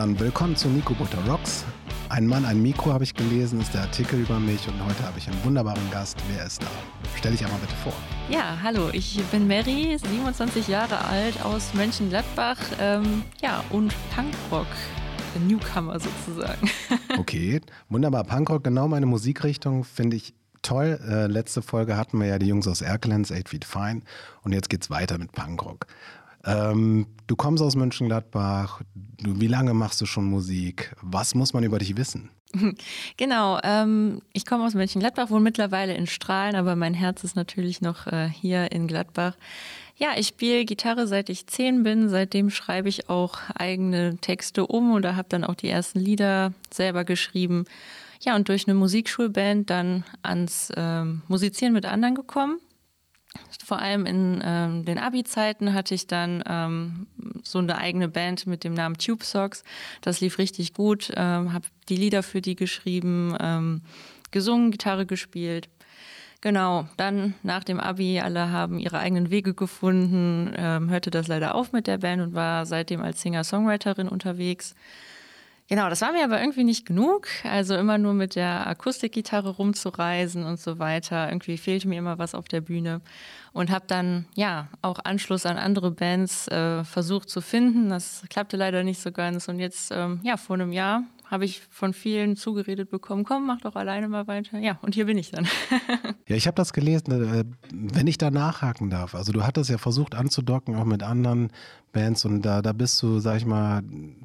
Dann willkommen zu Nico Butter Rocks. Ein Mann, ein Mikro habe ich gelesen, ist der Artikel über mich und heute habe ich einen wunderbaren Gast. Wer ist da? Stell dich einmal bitte vor. Ja, hallo, ich bin Mary, 27 Jahre alt aus Mönchengladbach ähm, ja, und Punkrock. Newcomer sozusagen. Okay, wunderbar. Punkrock, genau meine Musikrichtung, finde ich toll. Äh, letzte Folge hatten wir ja die Jungs aus Erkelenz, 8 Feet Fine. Und jetzt geht's weiter mit Punkrock. Ähm, du kommst aus Mönchengladbach. Du, wie lange machst du schon Musik? Was muss man über dich wissen? Genau, ähm, ich komme aus Mönchengladbach, wohne mittlerweile in Strahlen, aber mein Herz ist natürlich noch äh, hier in Gladbach. Ja, ich spiele Gitarre seit ich zehn bin. Seitdem schreibe ich auch eigene Texte um oder habe dann auch die ersten Lieder selber geschrieben. Ja, und durch eine Musikschulband dann ans ähm, Musizieren mit anderen gekommen. Vor allem in ähm, den Abi-Zeiten hatte ich dann ähm, so eine eigene Band mit dem Namen Tube Socks. Das lief richtig gut. Ähm, habe die Lieder für die geschrieben, ähm, gesungen, Gitarre gespielt. Genau, dann nach dem Abi, alle haben ihre eigenen Wege gefunden, ähm, hörte das leider auf mit der Band und war seitdem als Singer-Songwriterin unterwegs. Genau, das war mir aber irgendwie nicht genug. Also immer nur mit der Akustikgitarre rumzureisen und so weiter. Irgendwie fehlte mir immer was auf der Bühne. Und habe dann ja auch Anschluss an andere Bands äh, versucht zu finden. Das klappte leider nicht so ganz. Und jetzt, ähm, ja, vor einem Jahr habe ich von vielen zugeredet bekommen, komm, mach doch alleine mal weiter. Ja, und hier bin ich dann. ja, ich habe das gelesen, äh, wenn ich da nachhaken darf. Also du hattest ja versucht anzudocken, auch mit anderen Bands und da, da bist du, sag ich mal,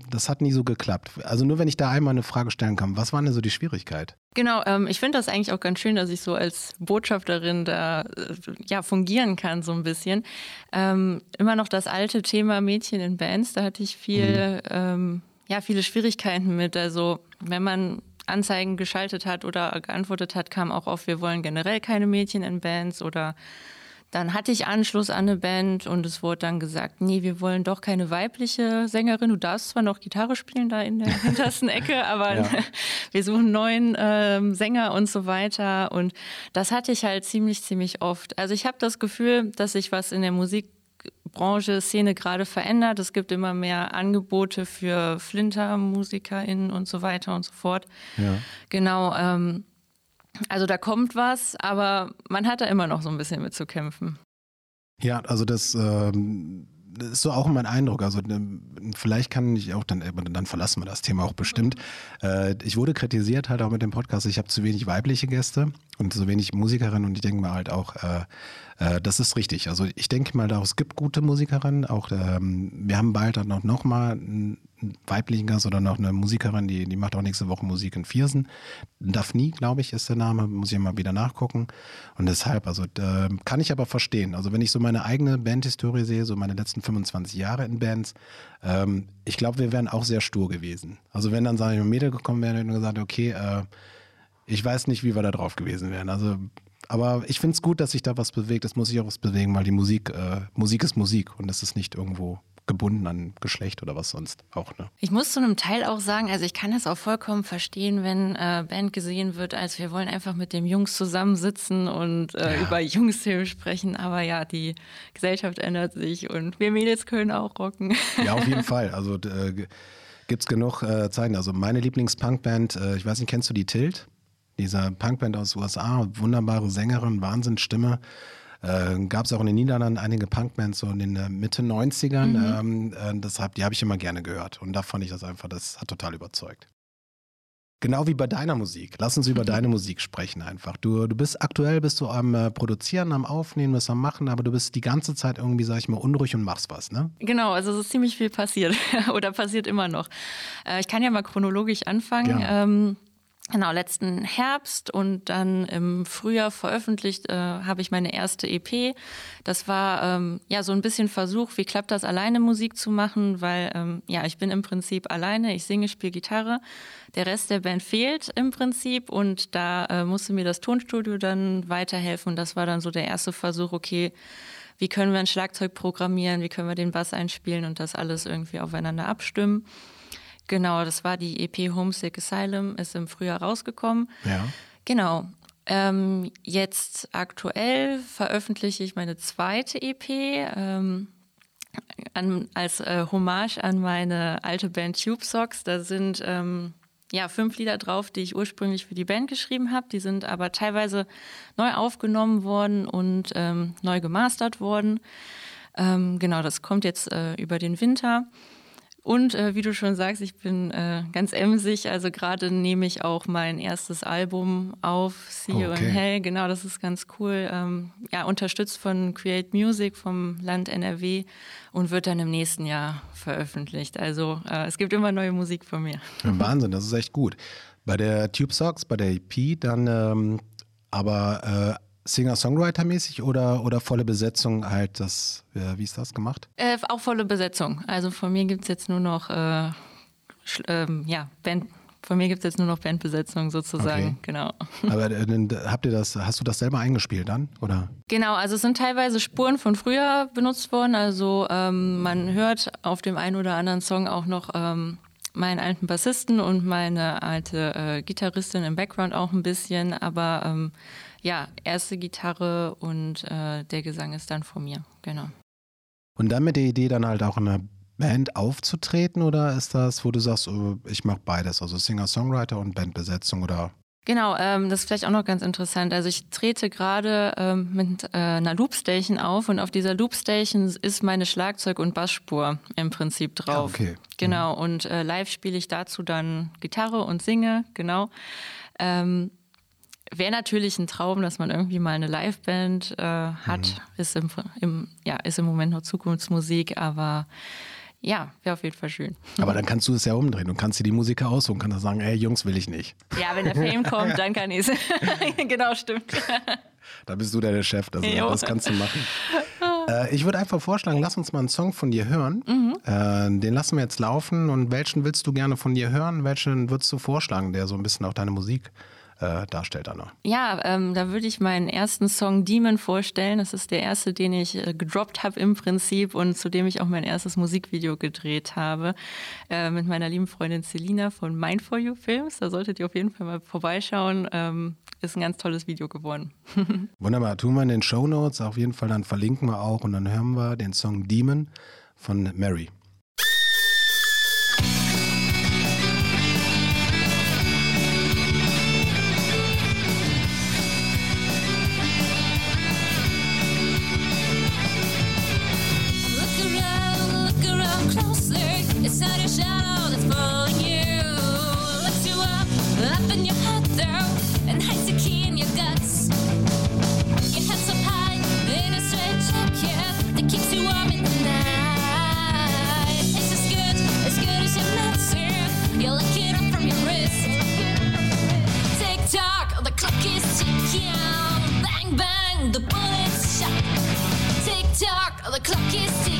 das hat nie so geklappt. Also nur wenn ich da einmal eine Frage stellen kann, was war denn so die Schwierigkeit? Genau, ähm, ich finde das eigentlich auch ganz schön, dass ich so als Botschafterin da äh, ja, fungieren kann, so ein bisschen. Ähm, immer noch das alte Thema Mädchen in Bands, da hatte ich viel... Mhm. Ähm, ja, viele Schwierigkeiten mit. Also wenn man Anzeigen geschaltet hat oder geantwortet hat, kam auch auf, wir wollen generell keine Mädchen in Bands oder dann hatte ich Anschluss an eine Band und es wurde dann gesagt, nee, wir wollen doch keine weibliche Sängerin. Du darfst zwar noch Gitarre spielen da in der hintersten Ecke, aber ja. wir suchen einen neuen ähm, Sänger und so weiter. Und das hatte ich halt ziemlich, ziemlich oft. Also ich habe das Gefühl, dass sich was in der Musik Branche, Szene gerade verändert. Es gibt immer mehr Angebote für Flinter-MusikerInnen und so weiter und so fort. Ja. Genau. Ähm, also da kommt was, aber man hat da immer noch so ein bisschen mit zu kämpfen. Ja, also das, ähm, das ist so auch mein Eindruck. Also ne, vielleicht kann ich auch dann, dann verlassen wir das Thema auch bestimmt. Äh, ich wurde kritisiert halt auch mit dem Podcast, ich habe zu wenig weibliche Gäste und zu wenig Musikerinnen und ich denke mal halt auch, äh, äh, das ist richtig. Also ich denke mal, es gibt gute Musikerinnen. Auch ähm, wir haben bald dann noch, noch mal weiblichen Gast oder noch eine Musikerin, die, die macht auch nächste Woche Musik in Viersen. Daphne, glaube ich, ist der Name. Muss ich mal wieder nachgucken. Und deshalb, also äh, kann ich aber verstehen. Also wenn ich so meine eigene Bandhistorie sehe, so meine letzten 25 Jahre in Bands, ähm, ich glaube, wir wären auch sehr stur gewesen. Also wenn dann, sage ich, Mädel gekommen wäre und gesagt, okay, äh, ich weiß nicht, wie wir da drauf gewesen wären. Also aber ich finde es gut, dass sich da was bewegt. Es muss sich auch was bewegen, weil die Musik, äh, Musik ist Musik und das ist nicht irgendwo gebunden an Geschlecht oder was sonst auch. Ne? Ich muss zu einem Teil auch sagen, also ich kann das auch vollkommen verstehen, wenn äh, Band gesehen wird, als wir wollen einfach mit dem Jungs zusammensitzen und äh, ja. über Jungsthemen sprechen. Aber ja, die Gesellschaft ändert sich und wir Mädels können auch rocken. Ja, auf jeden Fall. Also äh, gibt es genug äh, Zeichen. Also meine Lieblings-Punkband, äh, ich weiß nicht, kennst du die Tilt? dieser Punkband aus den USA, wunderbare Sängerin, Wahnsinnsstimme. Äh, Gab es auch in den Niederlanden einige Punkbands so in den äh, Mitte 90ern. Mhm. Ähm, äh, deshalb, die habe ich immer gerne gehört. Und da fand ich das einfach, das hat total überzeugt. Genau wie bei deiner Musik. Lass uns über mhm. deine Musik sprechen einfach. Du, du bist aktuell bist du am äh, Produzieren, am Aufnehmen, bist am Machen, aber du bist die ganze Zeit irgendwie, sag ich mal, unruhig und machst was, ne? Genau, also es ist ziemlich viel passiert oder passiert immer noch. Äh, ich kann ja mal chronologisch anfangen. Ja. Ähm, Genau, letzten Herbst und dann im Frühjahr veröffentlicht äh, habe ich meine erste EP. Das war ähm, ja so ein bisschen Versuch, wie klappt das alleine Musik zu machen, weil ähm, ja, ich bin im Prinzip alleine, ich singe, spiele Gitarre. Der Rest der Band fehlt im Prinzip und da äh, musste mir das Tonstudio dann weiterhelfen und das war dann so der erste Versuch, okay, wie können wir ein Schlagzeug programmieren, wie können wir den Bass einspielen und das alles irgendwie aufeinander abstimmen. Genau, das war die EP Homesick Asylum, ist im Frühjahr rausgekommen. Ja. Genau. Ähm, jetzt aktuell veröffentliche ich meine zweite EP. Ähm, an, als äh, Hommage an meine alte Band Tube Socks. Da sind ähm, ja fünf Lieder drauf, die ich ursprünglich für die Band geschrieben habe. Die sind aber teilweise neu aufgenommen worden und ähm, neu gemastert worden. Ähm, genau, das kommt jetzt äh, über den Winter. Und äh, wie du schon sagst, ich bin äh, ganz emsig. Also gerade nehme ich auch mein erstes Album auf, See You okay. in Hell. Genau, das ist ganz cool. Ähm, ja, unterstützt von Create Music vom Land NRW und wird dann im nächsten Jahr veröffentlicht. Also äh, es gibt immer neue Musik von mir. Wahnsinn, das ist echt gut. Bei der Tube Socks, bei der EP, dann ähm, aber äh, Singer-Songwriter-mäßig oder, oder volle Besetzung halt das, wie ist das gemacht? Äh, auch volle Besetzung. Also von mir gibt es jetzt nur noch äh, ähm, ja, Band. Von mir gibt jetzt nur noch Bandbesetzung sozusagen, okay. genau. Aber äh, habt ihr das, hast du das selber eingespielt dann? Oder? Genau, also es sind teilweise Spuren von früher benutzt worden. Also ähm, man hört auf dem einen oder anderen Song auch noch ähm, meinen alten Bassisten und meine alte äh, Gitarristin im Background auch ein bisschen, aber ähm, ja, erste Gitarre und äh, der Gesang ist dann von mir, genau. Und dann mit der Idee, dann halt auch in einer Band aufzutreten oder ist das, wo du sagst, oh, ich mache beides, also Singer-Songwriter und Bandbesetzung oder? Genau, ähm, das ist vielleicht auch noch ganz interessant. Also ich trete gerade ähm, mit äh, einer Loopstation auf und auf dieser Loopstation ist meine Schlagzeug- und Bassspur im Prinzip drauf. Ja, okay. Genau, mhm. und äh, live spiele ich dazu dann Gitarre und singe, genau. Ähm, Wäre natürlich ein Traum, dass man irgendwie mal eine Liveband äh, hat. Mhm. Ist, im, im, ja, ist im Moment noch Zukunftsmusik, aber ja, wäre auf jeden Fall schön. Aber dann kannst du es ja umdrehen und kannst dir die Musiker aussuchen, kannst sagen, ey Jungs, will ich nicht. Ja, wenn der Fame kommt, dann kann ich es. genau, stimmt. Da bist du der Chef, das, das kannst du machen. Äh, ich würde einfach vorschlagen, lass uns mal einen Song von dir hören. Mhm. Äh, den lassen wir jetzt laufen. Und welchen willst du gerne von dir hören? Welchen würdest du vorschlagen, der so ein bisschen auch deine Musik äh, darstellt, Anna. Ja, ähm, da würde ich meinen ersten Song Demon vorstellen. Das ist der erste, den ich äh, gedroppt habe im Prinzip und zu dem ich auch mein erstes Musikvideo gedreht habe äh, mit meiner lieben Freundin Selina von Mind for You Films. Da solltet ihr auf jeden Fall mal vorbeischauen. Ähm, ist ein ganz tolles Video geworden. Wunderbar. Tun wir in den Show Notes auf jeden Fall, dann verlinken wir auch und dann hören wir den Song Demon von Mary. dark, the clock is still.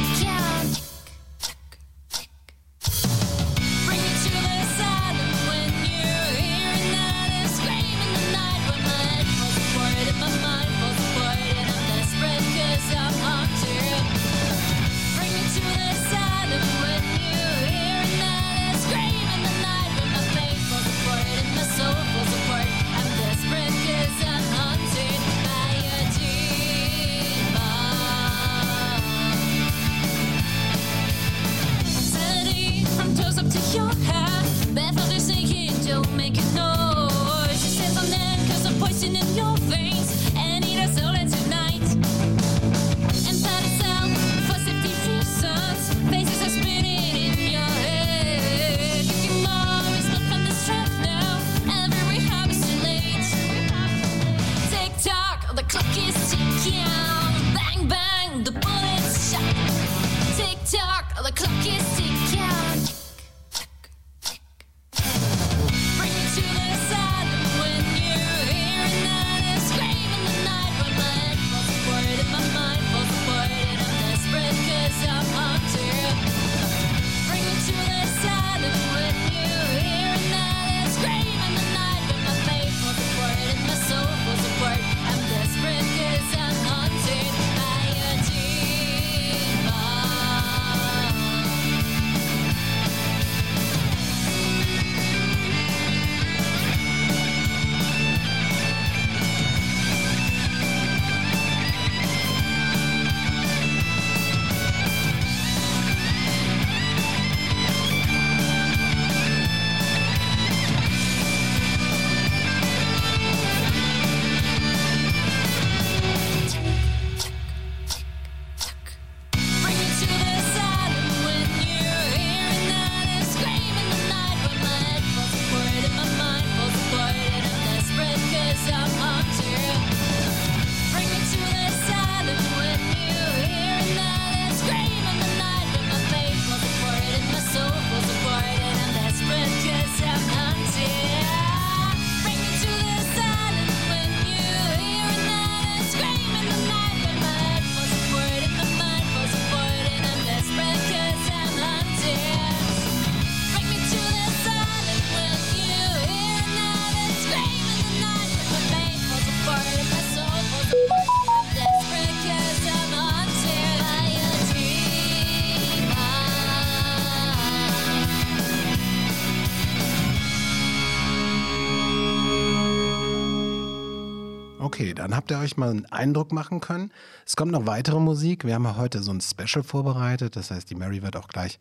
Dann habt ihr euch mal einen Eindruck machen können. Es kommt noch weitere Musik. Wir haben heute so ein Special vorbereitet. Das heißt, die Mary wird auch gleich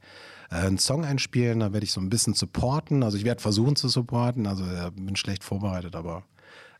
äh, einen Song einspielen. Da werde ich so ein bisschen supporten. Also ich werde versuchen zu supporten. Also äh, bin schlecht vorbereitet, aber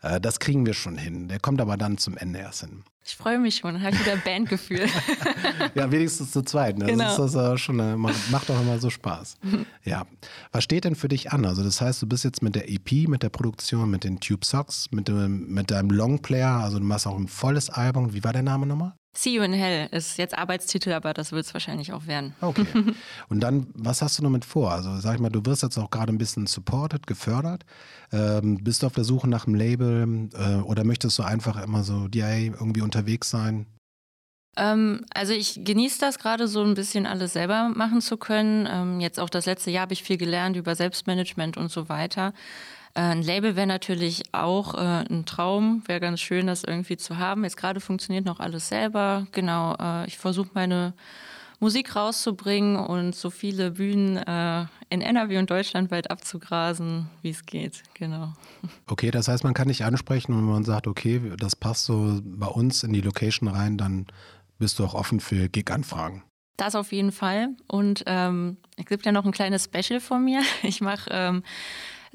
äh, das kriegen wir schon hin. Der kommt aber dann zum Ende erst hin. Ich freue mich schon, habe wieder Bandgefühl. ja, wenigstens zu zweit. Ne? Genau. Das ist das schon, äh, macht doch immer so Spaß. ja. Was steht denn für dich an? Also, das heißt, du bist jetzt mit der EP, mit der Produktion, mit den Tube Socks, mit, dem, mit deinem Longplayer, also du machst auch ein volles Album. Wie war der Name nochmal? See You in Hell ist jetzt Arbeitstitel, aber das wird es wahrscheinlich auch werden. Okay. Und dann, was hast du damit vor? Also sag ich mal, du wirst jetzt auch gerade ein bisschen supported, gefördert. Ähm, bist du auf der Suche nach einem Label äh, oder möchtest du einfach immer so DA irgendwie unterwegs sein? Ähm, also ich genieße das gerade so ein bisschen alles selber machen zu können. Ähm, jetzt auch das letzte Jahr habe ich viel gelernt über Selbstmanagement und so weiter. Äh, ein Label wäre natürlich auch äh, ein Traum, wäre ganz schön, das irgendwie zu haben. Jetzt gerade funktioniert noch alles selber. Genau, äh, ich versuche meine Musik rauszubringen und so viele Bühnen äh, in NRW und deutschlandweit abzugrasen, wie es geht. Genau. Okay, das heißt, man kann dich ansprechen und wenn man sagt, okay, das passt so bei uns in die Location rein, dann bist du auch offen für Gig-Anfragen. Das auf jeden Fall. Und ähm, es gibt ja noch ein kleines Special von mir. Ich mache ähm,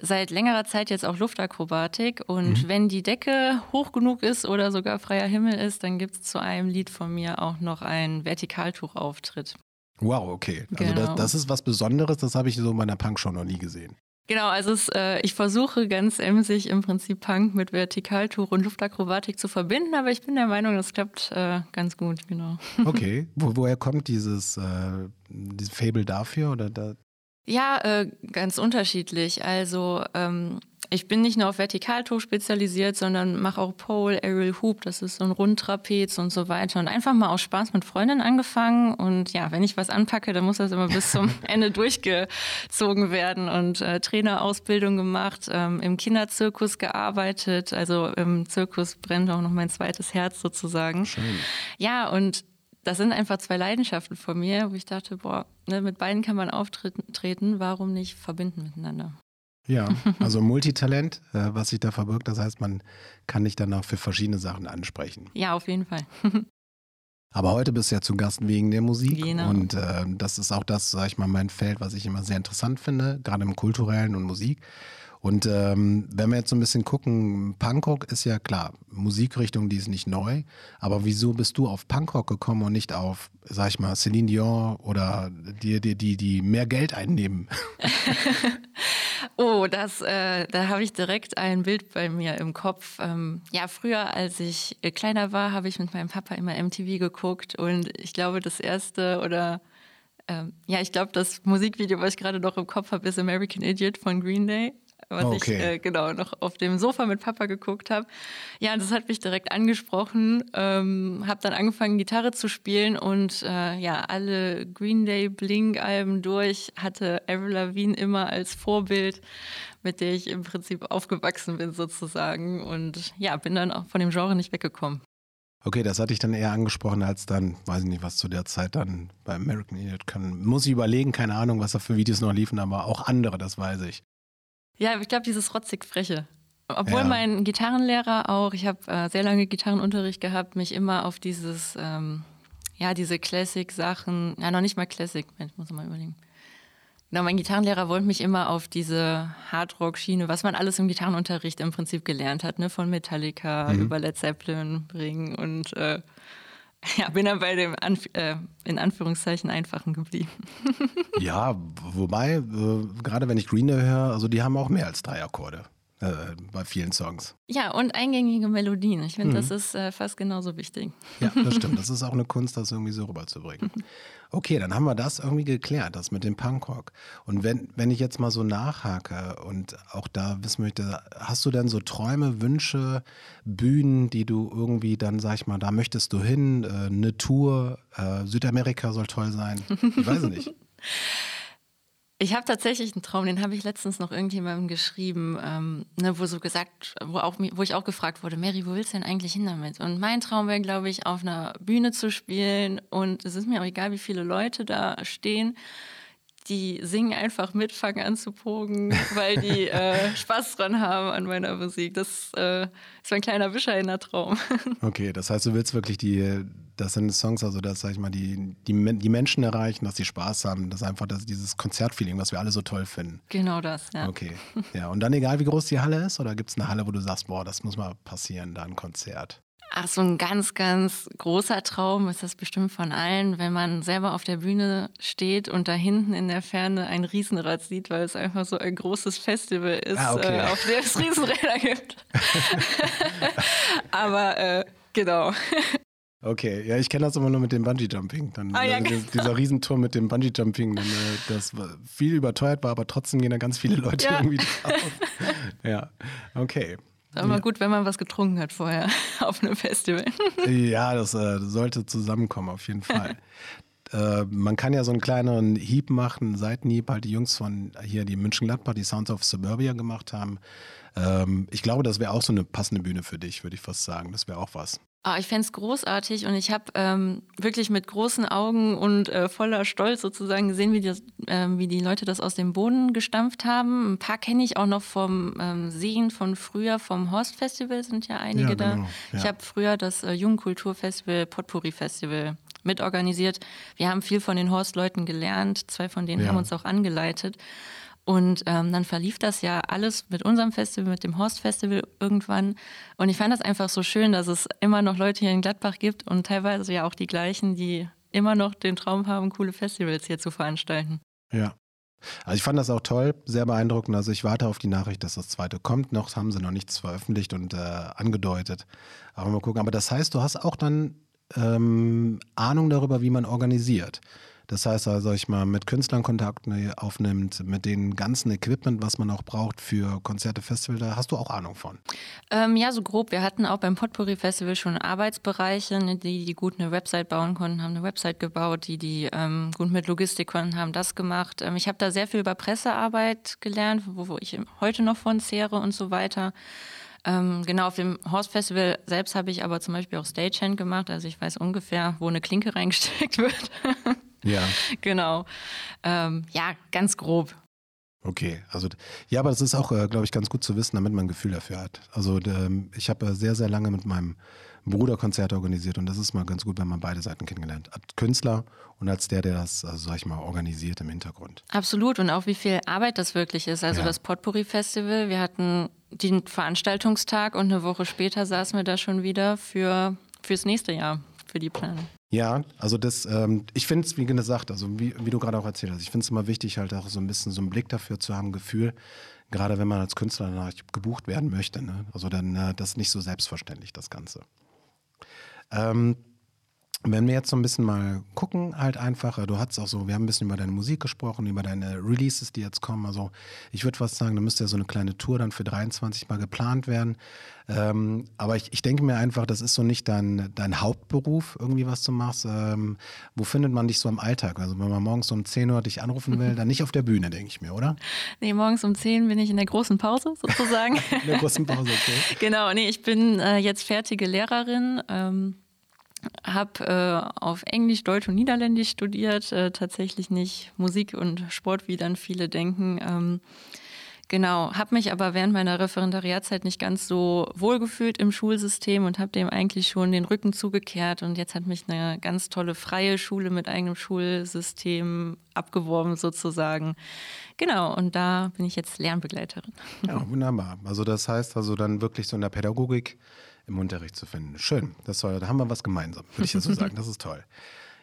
seit längerer Zeit jetzt auch Luftakrobatik. Und mhm. wenn die Decke hoch genug ist oder sogar freier Himmel ist, dann gibt es zu einem Lied von mir auch noch einen Vertikaltuchauftritt. Wow, okay. Also genau. das, das, ist was Besonderes, das habe ich so in meiner Punk-Show noch nie gesehen. Genau, also es, äh, ich versuche ganz emsig im Prinzip Punk mit Vertikaltuch und Luftakrobatik zu verbinden, aber ich bin der Meinung, das klappt äh, ganz gut, genau. Okay, Wo, woher kommt dieses, äh, dieses Fable dafür? Oder da, ja, äh, ganz unterschiedlich. Also ähm, ich bin nicht nur auf Vertikaltuch spezialisiert, sondern mache auch Pole, Aerial Hoop, das ist so ein Rundtrapez und so weiter. Und einfach mal aus Spaß mit Freundinnen angefangen. Und ja, wenn ich was anpacke, dann muss das immer bis zum Ende durchgezogen werden. Und äh, Trainerausbildung gemacht, ähm, im Kinderzirkus gearbeitet. Also im Zirkus brennt auch noch mein zweites Herz sozusagen. Schön. Ja, und das sind einfach zwei Leidenschaften von mir, wo ich dachte, boah, ne, mit beiden kann man auftreten, warum nicht verbinden miteinander? Ja, also Multitalent, äh, was sich da verbirgt. Das heißt, man kann dich dann auch für verschiedene Sachen ansprechen. Ja, auf jeden Fall. Aber heute bist du ja zu Gast wegen der Musik. Genau. Und äh, das ist auch das, sag ich mal, mein Feld, was ich immer sehr interessant finde, gerade im kulturellen und Musik. Und ähm, wenn wir jetzt so ein bisschen gucken, Punkrock ist ja klar, Musikrichtung, die ist nicht neu. Aber wieso bist du auf Punkrock gekommen und nicht auf, sag ich mal, Celine Dion oder die, die, die, die mehr Geld einnehmen? oh, das, äh, da habe ich direkt ein Bild bei mir im Kopf. Ähm, ja, früher, als ich äh, kleiner war, habe ich mit meinem Papa immer MTV geguckt und ich glaube, das erste oder ähm, ja, ich glaube, das Musikvideo, was ich gerade noch im Kopf habe, ist American Idiot von Green Day was okay. ich äh, genau noch auf dem Sofa mit Papa geguckt habe. Ja, das hat mich direkt angesprochen. Ähm, habe dann angefangen, Gitarre zu spielen und äh, ja, alle Green Day Blink-Alben durch hatte Avril Lavigne immer als Vorbild, mit der ich im Prinzip aufgewachsen bin sozusagen. Und ja, bin dann auch von dem Genre nicht weggekommen. Okay, das hatte ich dann eher angesprochen, als dann, weiß ich nicht, was zu der Zeit dann bei American Idiot kann. Muss ich überlegen, keine Ahnung, was da für Videos noch liefen, aber auch andere, das weiß ich. Ja, ich glaube, dieses rotzig Freche. Obwohl ja. mein Gitarrenlehrer auch, ich habe äh, sehr lange Gitarrenunterricht gehabt, mich immer auf dieses, ähm, ja, diese Classic-Sachen, ja, noch nicht mal Classic, Mensch, muss ich mal überlegen. Genau, mein Gitarrenlehrer wollte mich immer auf diese Hardrock-Schiene, was man alles im Gitarrenunterricht im Prinzip gelernt hat, ne, von Metallica mhm. über Led Zeppelin bringen und äh, ja, bin dann bei dem Anf äh, in Anführungszeichen einfachen geblieben. ja, wobei, äh, gerade wenn ich Green Day höre, also die haben auch mehr als drei Akkorde äh, bei vielen Songs. Ja, und eingängige Melodien. Ich finde, mhm. das ist äh, fast genauso wichtig. Ja, das stimmt. Das ist auch eine Kunst, das irgendwie so rüberzubringen. Okay, dann haben wir das irgendwie geklärt, das mit dem Punkrock. Und wenn, wenn ich jetzt mal so nachhake und auch da wissen möchte, hast du denn so Träume, Wünsche, Bühnen, die du irgendwie dann, sag ich mal, da möchtest du hin, äh, eine Tour, äh, Südamerika soll toll sein? Ich weiß nicht. Ich habe tatsächlich einen Traum, den habe ich letztens noch irgendjemandem geschrieben, ähm, ne, wo so gesagt, wo, auch, wo ich auch gefragt wurde, Mary, wo willst du denn eigentlich hin damit? Und mein Traum wäre, glaube ich, auf einer Bühne zu spielen und es ist mir auch egal, wie viele Leute da stehen, die singen einfach mit, fangen an zu pogen, weil die äh, Spaß dran haben an meiner Musik. Das äh, ist mein kleiner bescheidener Traum. Okay, das heißt, du willst wirklich die, das sind Songs, also dass, sag ich mal, die, die, die Menschen erreichen, dass sie Spaß haben, das ist einfach das, dieses Konzertfeeling, was wir alle so toll finden. Genau das, ja. Okay, ja. Und dann egal, wie groß die Halle ist, oder gibt es eine Halle, wo du sagst, boah, das muss mal passieren, da ein Konzert? Ach, so ein ganz, ganz großer Traum ist das bestimmt von allen, wenn man selber auf der Bühne steht und da hinten in der Ferne ein Riesenrad sieht, weil es einfach so ein großes Festival ist, ah, okay. äh, auf dem es Riesenräder gibt. Aber äh, genau. Okay, ja, ich kenne das immer nur mit dem Bungee-Jumping. ah, ja, genau. Dieser Riesenturm mit dem Bungee-Jumping, äh, das viel überteuert war, aber trotzdem gehen da ganz viele Leute ja. irgendwie drauf. ja, okay. Ist immer ja. gut, wenn man was getrunken hat vorher auf einem Festival. ja, das äh, sollte zusammenkommen, auf jeden Fall. äh, man kann ja so einen kleineren Hieb machen, einen Seitenhieb, halt die Jungs von hier, die München-Gladbach, die Sounds of Suburbia gemacht haben. Ähm, ich glaube, das wäre auch so eine passende Bühne für dich, würde ich fast sagen. Das wäre auch was. Oh, ich fände es großartig und ich habe ähm, wirklich mit großen Augen und äh, voller Stolz sozusagen gesehen, wie die, äh, wie die Leute das aus dem Boden gestampft haben. Ein paar kenne ich auch noch vom ähm, Sehen von früher, vom Horst Festival sind ja einige ja, da. Genau, ja. Ich habe früher das äh, Jugendkulturfestival, Potpourri Festival mitorganisiert. Wir haben viel von den Horst-Leuten gelernt. Zwei von denen ja. haben uns auch angeleitet. Und ähm, dann verlief das ja alles mit unserem Festival, mit dem Horst Festival irgendwann. Und ich fand das einfach so schön, dass es immer noch Leute hier in Gladbach gibt und teilweise ja auch die gleichen, die immer noch den Traum haben, coole Festivals hier zu veranstalten. Ja. Also ich fand das auch toll, sehr beeindruckend. Also ich warte auf die Nachricht, dass das zweite kommt. Noch haben sie noch nichts veröffentlicht und äh, angedeutet. Aber mal gucken. Aber das heißt, du hast auch dann ähm, Ahnung darüber, wie man organisiert. Das heißt also, ich mal mit Künstlern Kontakt aufnimmt, mit dem ganzen Equipment, was man auch braucht für Konzerte, Festivals, da hast du auch Ahnung von. Ähm, ja, so grob. Wir hatten auch beim Potpourri Festival schon Arbeitsbereiche, ne, die, die gut eine Website bauen konnten, haben eine Website gebaut, die, die ähm, gut mit Logistik konnten, haben das gemacht. Ähm, ich habe da sehr viel über Pressearbeit gelernt, wo, wo ich heute noch von zehre und so weiter. Ähm, genau, auf dem Horse Festival selbst habe ich aber zum Beispiel auch Stagehand gemacht. Also ich weiß ungefähr, wo eine Klinke reingesteckt wird. Ja. genau. Ähm, ja, ganz grob. Okay, also ja, aber das ist auch, äh, glaube ich, ganz gut zu wissen, damit man ein Gefühl dafür hat. Also ähm, ich habe äh, sehr, sehr lange mit meinem Bruder Konzerte organisiert und das ist mal ganz gut, wenn man beide Seiten kennengelernt hat. Künstler und als der, der das, also sag ich mal, organisiert im Hintergrund. Absolut und auch wie viel Arbeit das wirklich ist. Also ja. das Potpourri Festival, wir hatten den Veranstaltungstag und eine Woche später saßen wir da schon wieder für fürs nächste Jahr, für die Planung. Ja, also das, ähm, ich finde es, wie gesagt, also wie, wie du gerade auch erzählt hast, ich finde es immer wichtig, halt auch so ein bisschen so einen Blick dafür zu haben, Gefühl, gerade wenn man als Künstler danach gebucht werden möchte. Ne? Also dann, äh, das ist nicht so selbstverständlich, das Ganze. Ähm, wenn wir jetzt so ein bisschen mal gucken, halt einfach, äh, du hast auch so, wir haben ein bisschen über deine Musik gesprochen, über deine Releases, die jetzt kommen. Also ich würde fast sagen, da müsste ja so eine kleine Tour dann für 23 mal geplant werden. Ähm, aber ich, ich denke mir einfach, das ist so nicht dein, dein Hauptberuf, irgendwie was du machst. Ähm, wo findet man dich so im Alltag? Also wenn man morgens um 10 Uhr dich anrufen will, dann nicht auf der Bühne, denke ich mir, oder? Nee, morgens um 10 bin ich in der großen Pause sozusagen. in der großen Pause, okay. genau, nee, ich bin äh, jetzt fertige Lehrerin. Ähm habe äh, auf Englisch, Deutsch und Niederländisch studiert, äh, tatsächlich nicht Musik und Sport, wie dann viele denken. Ähm, genau, habe mich aber während meiner Referendariatzeit nicht ganz so wohlgefühlt im Schulsystem und habe dem eigentlich schon den Rücken zugekehrt. Und jetzt hat mich eine ganz tolle freie Schule mit eigenem Schulsystem abgeworben sozusagen. Genau, und da bin ich jetzt Lernbegleiterin. Ja, wunderbar. Also das heißt also dann wirklich so in der Pädagogik im Unterricht zu finden. Schön, das soll, da haben wir was gemeinsam, würde ich so sagen. Das ist toll.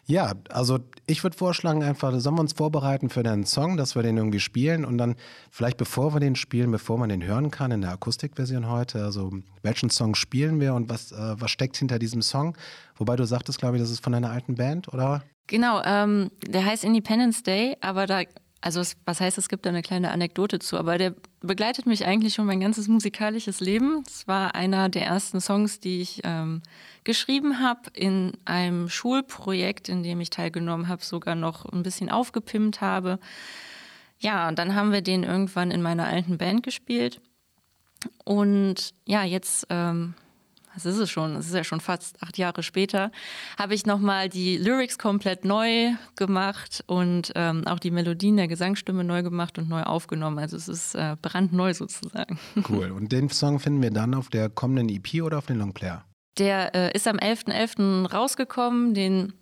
Ja, also ich würde vorschlagen, einfach, sollen wir uns vorbereiten für deinen Song, dass wir den irgendwie spielen und dann vielleicht bevor wir den spielen, bevor man den hören kann in der Akustikversion heute, also welchen Song spielen wir und was, äh, was steckt hinter diesem Song? Wobei du sagtest, glaube ich, das ist von einer alten Band, oder? Genau, ähm, der heißt Independence Day, aber da also es, was heißt, es gibt da eine kleine Anekdote zu, aber der begleitet mich eigentlich schon mein ganzes musikalisches Leben. Es war einer der ersten Songs, die ich ähm, geschrieben habe in einem Schulprojekt, in dem ich teilgenommen habe, sogar noch ein bisschen aufgepimpt habe. Ja, und dann haben wir den irgendwann in meiner alten Band gespielt. Und ja, jetzt ähm, das ist es schon, das ist ja schon fast acht Jahre später, habe ich nochmal die Lyrics komplett neu gemacht und ähm, auch die Melodien der Gesangsstimme neu gemacht und neu aufgenommen. Also es ist äh, brandneu sozusagen. Cool. Und den Song finden wir dann auf der kommenden EP oder auf den Longplayer? Der äh, ist am 11.11. .11. rausgekommen. Den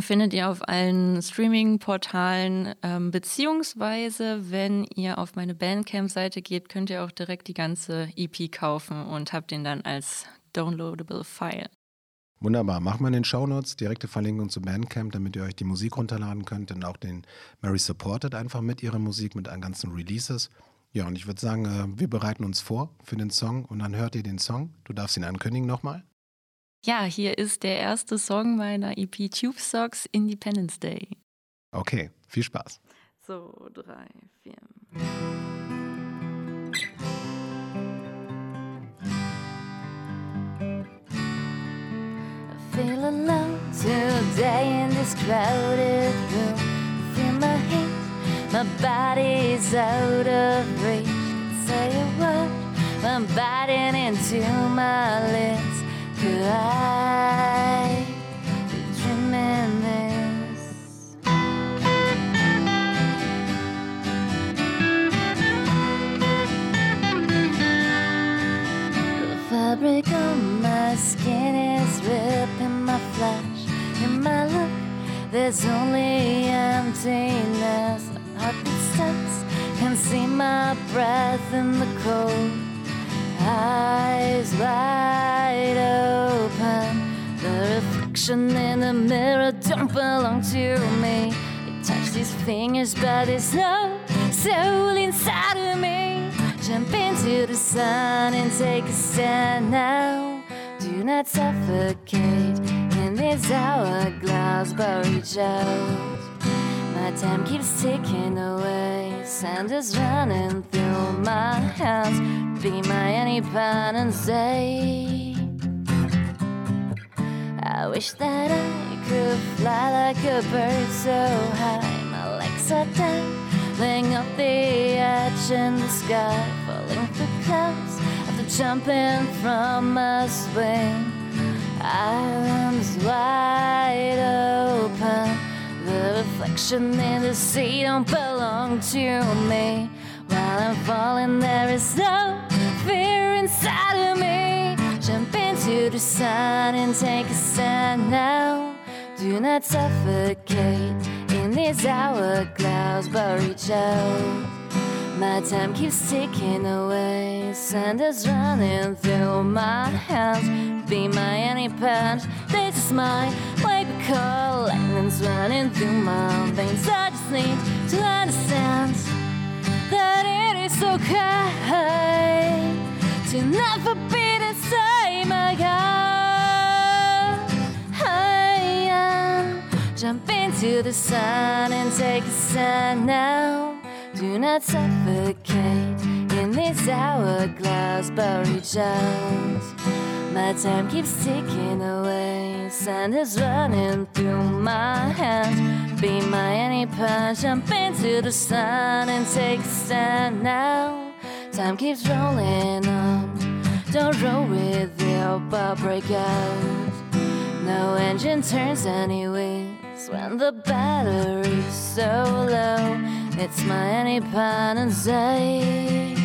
findet ihr auf allen Streaming-Portalen. Ähm, beziehungsweise, wenn ihr auf meine Bandcamp-Seite geht, könnt ihr auch direkt die ganze EP kaufen und habt den dann als downloadable File. Wunderbar. Machen wir in den Shownotes direkte Verlinkung zu Bandcamp, damit ihr euch die Musik runterladen könnt und auch den Mary supportet einfach mit ihrer Musik, mit den ganzen Releases. Ja, und ich würde sagen, äh, wir bereiten uns vor für den Song und dann hört ihr den Song. Du darfst ihn ankündigen nochmal. Ja, hier ist der erste Song meiner EP Tube Socks Independence Day. Okay, viel Spaß. So, drei, vier. Feel alone today in this crowded room. I feel my heat, my body's out of reach. Say a word, I'm biting into my lips. Could I there's only emptiness. Heartbeat stops, can see my breath in the cold. Eyes wide open. The reflection in the mirror don't belong to me. It touch these fingers, but there's no soul inside of me. Jump into the sun and take a stand now. Do not suffocate in this hourglass, but reach out. My time keeps ticking away, sand is running through my hands. Be my independence day. I wish that I could fly like a bird so high. My legs are dangling up the edge in the sky, falling through clouds after jumping from a swing. Islands wide open. The reflection in the sea don't belong to me. While I'm falling, there is no fear inside of me. Jump into the sun and take a stand now. Do not suffocate in this hourglass, but reach out. My time keeps ticking away, sand is running through my hands. Be my any punch, this is my wake up call. Lightning's running through my veins. I just need to understand that it is okay to never be the same again. I am jump into the sun and take a stand now. Do not suffocate in this hourglass, but reach out. My time keeps ticking away, sand is running through my hands. Be my any punch, jump into the sun and take a stand now. Time keeps rolling on, don't roll with it, but break out. No engine turns anyways when the battery's so low. It's my independence day.